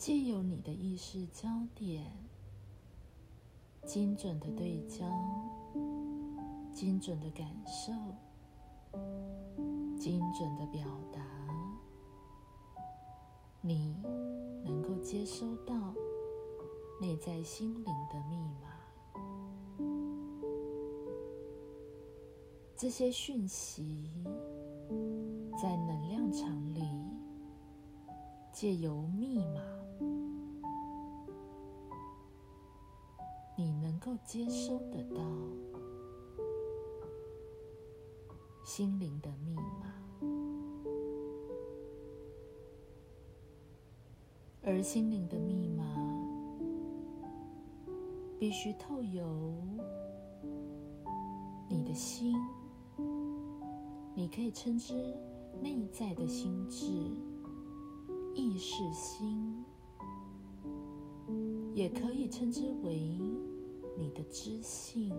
借由你的意识焦点，精准的对焦，精准的感受，精准的表达，你能够接收到内在心灵的密码。这些讯息在能量场里，借由密码。够接收得到心灵的密码，而心灵的密码必须透由你的心，你可以称之内在的心智、意识心，也可以称之为。你的知性，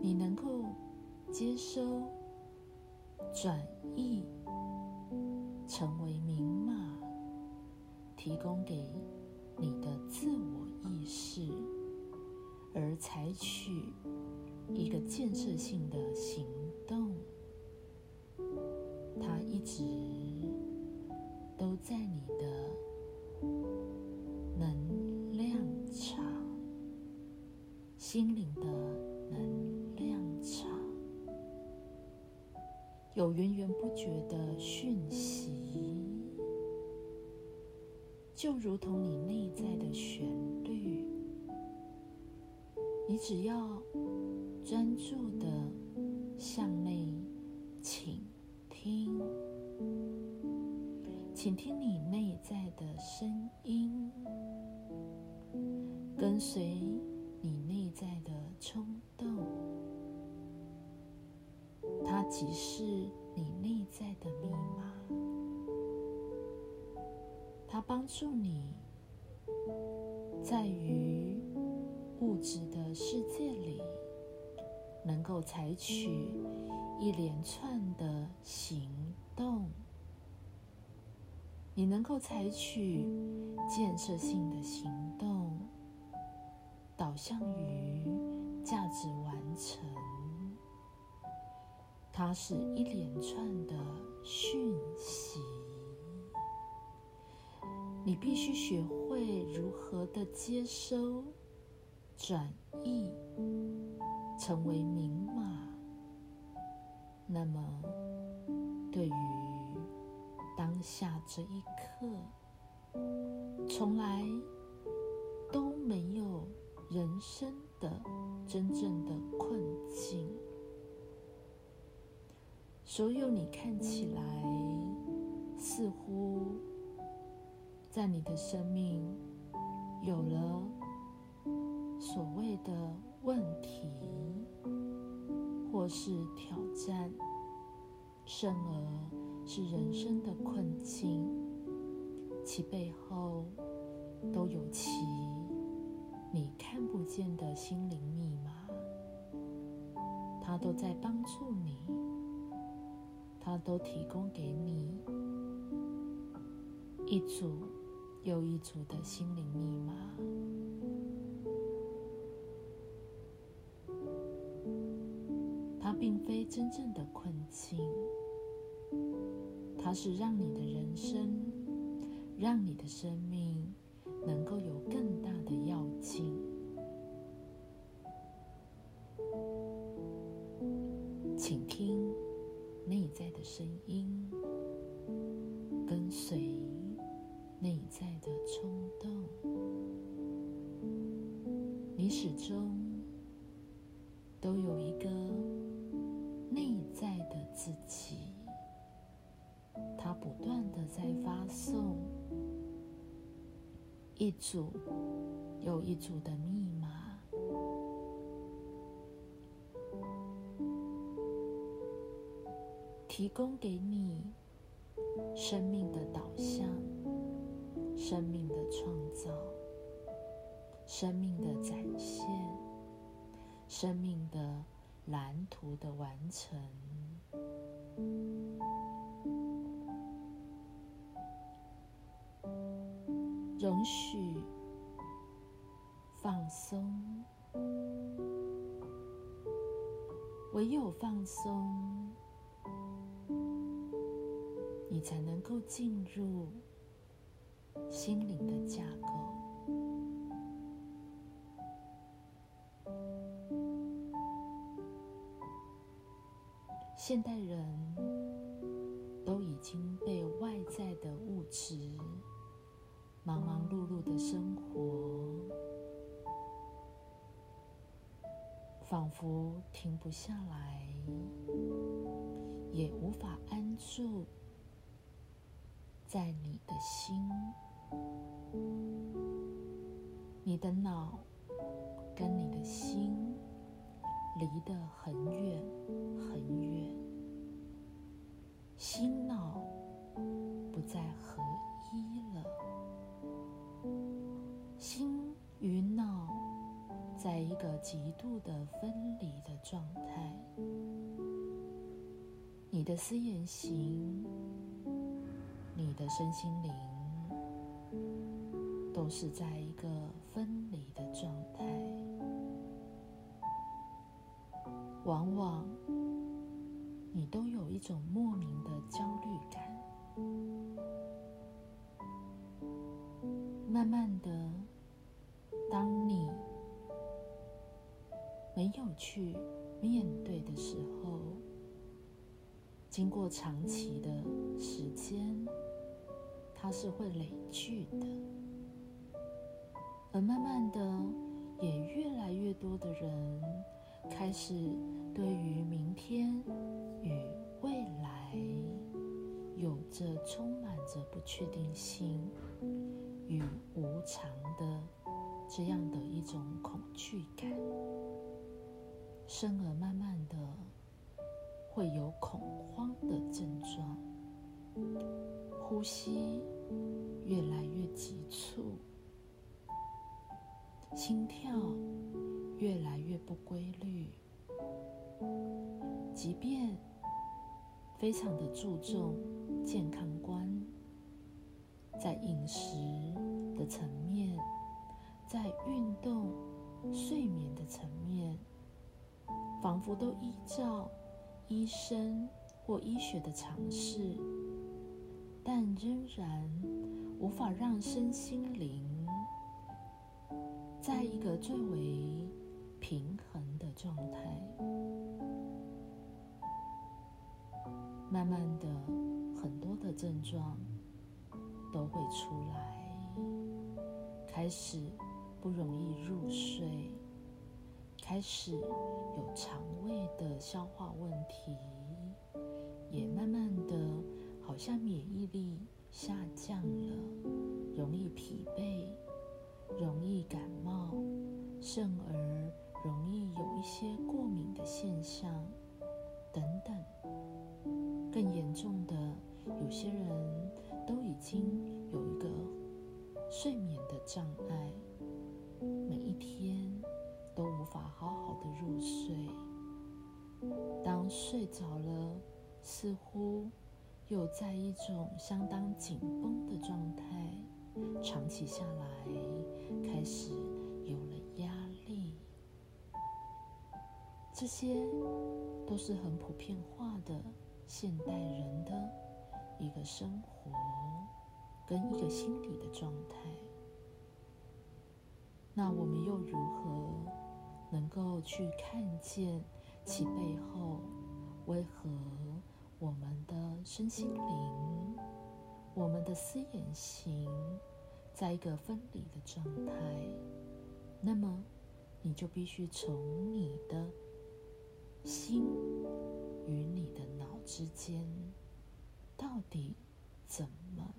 你能够接收、转译，成为明码，提供给你的自我意识，而采取一个建设性的行动。它一直都在你心灵的能量场，有源源不绝的讯息，就如同你内在的旋律。你只要专注的向内倾听，倾听你内在的声音，跟随。在的冲动，它即是你内在的密码。它帮助你在于物质的世界里，能够采取一连串的行动。你能够采取建设性的行动。导向于价值完成，它是一连串的讯息。你必须学会如何的接收、转译，成为明码。那么，对于当下这一刻，从来都没有。人生的真正的困境，所有你看起来似乎在你的生命有了所谓的问题，或是挑战，甚而是人生的困境，其背后都有其。都在帮助你，它都提供给你一组又一组的心灵密码。它并非真正的困境，它是让你的人生，让你的生命。能够有更大的要劲，请听内在的声音，跟随内在的冲动，你始终都有一个内在的自己，它不断的在发送。一组又一组的秘密，提供给你生命的导向、生命的创造、生命的展现、生命的蓝图的完成。容许放松，唯有放松，你才能够进入心灵的架构。现代人都已经被外在的物质、忙忙碌碌的生活，仿佛停不下来，也无法安住在你的心、你的脑跟你的心。离得很远很远，心脑不再合一了，心与脑在一个极度的分离的状态，你的思言行，你的身心灵，都是在一个分离的状态。往往你都有一种莫名的焦虑感，慢慢的，当你没有去面对的时候，经过长期的时间，它是会累聚的，而慢慢的，也越来越多的人开始。对于明天与未来，有着充满着不确定性与无常的这样的一种恐惧感，生而慢慢的会有恐慌的症状，呼吸越来越急促，心跳越来越不规律。即便非常的注重健康观，在饮食的层面，在运动、睡眠的层面，仿佛都依照医生或医学的尝试，但仍然无法让身心灵在一个最为平衡的状态。慢慢的，很多的症状都会出来，开始不容易入睡，开始有肠胃的消化问题，也慢慢的，像免疫力下降了，容易疲惫，容易感冒，甚而容易有一些过敏的现象，等等。更严重的，有些人都已经有一个睡眠的障碍，每一天都无法好好的入睡。当睡着了，似乎又在一种相当紧绷的状态，长期下来开始有了压力。这些都是很普遍化的。现代人的一个生活跟一个心理的状态，那我们又如何能够去看见其背后为何我们的身心灵、我们的思眼行在一个分离的状态？那么，你就必须从你的心与你的脑。之间到底怎么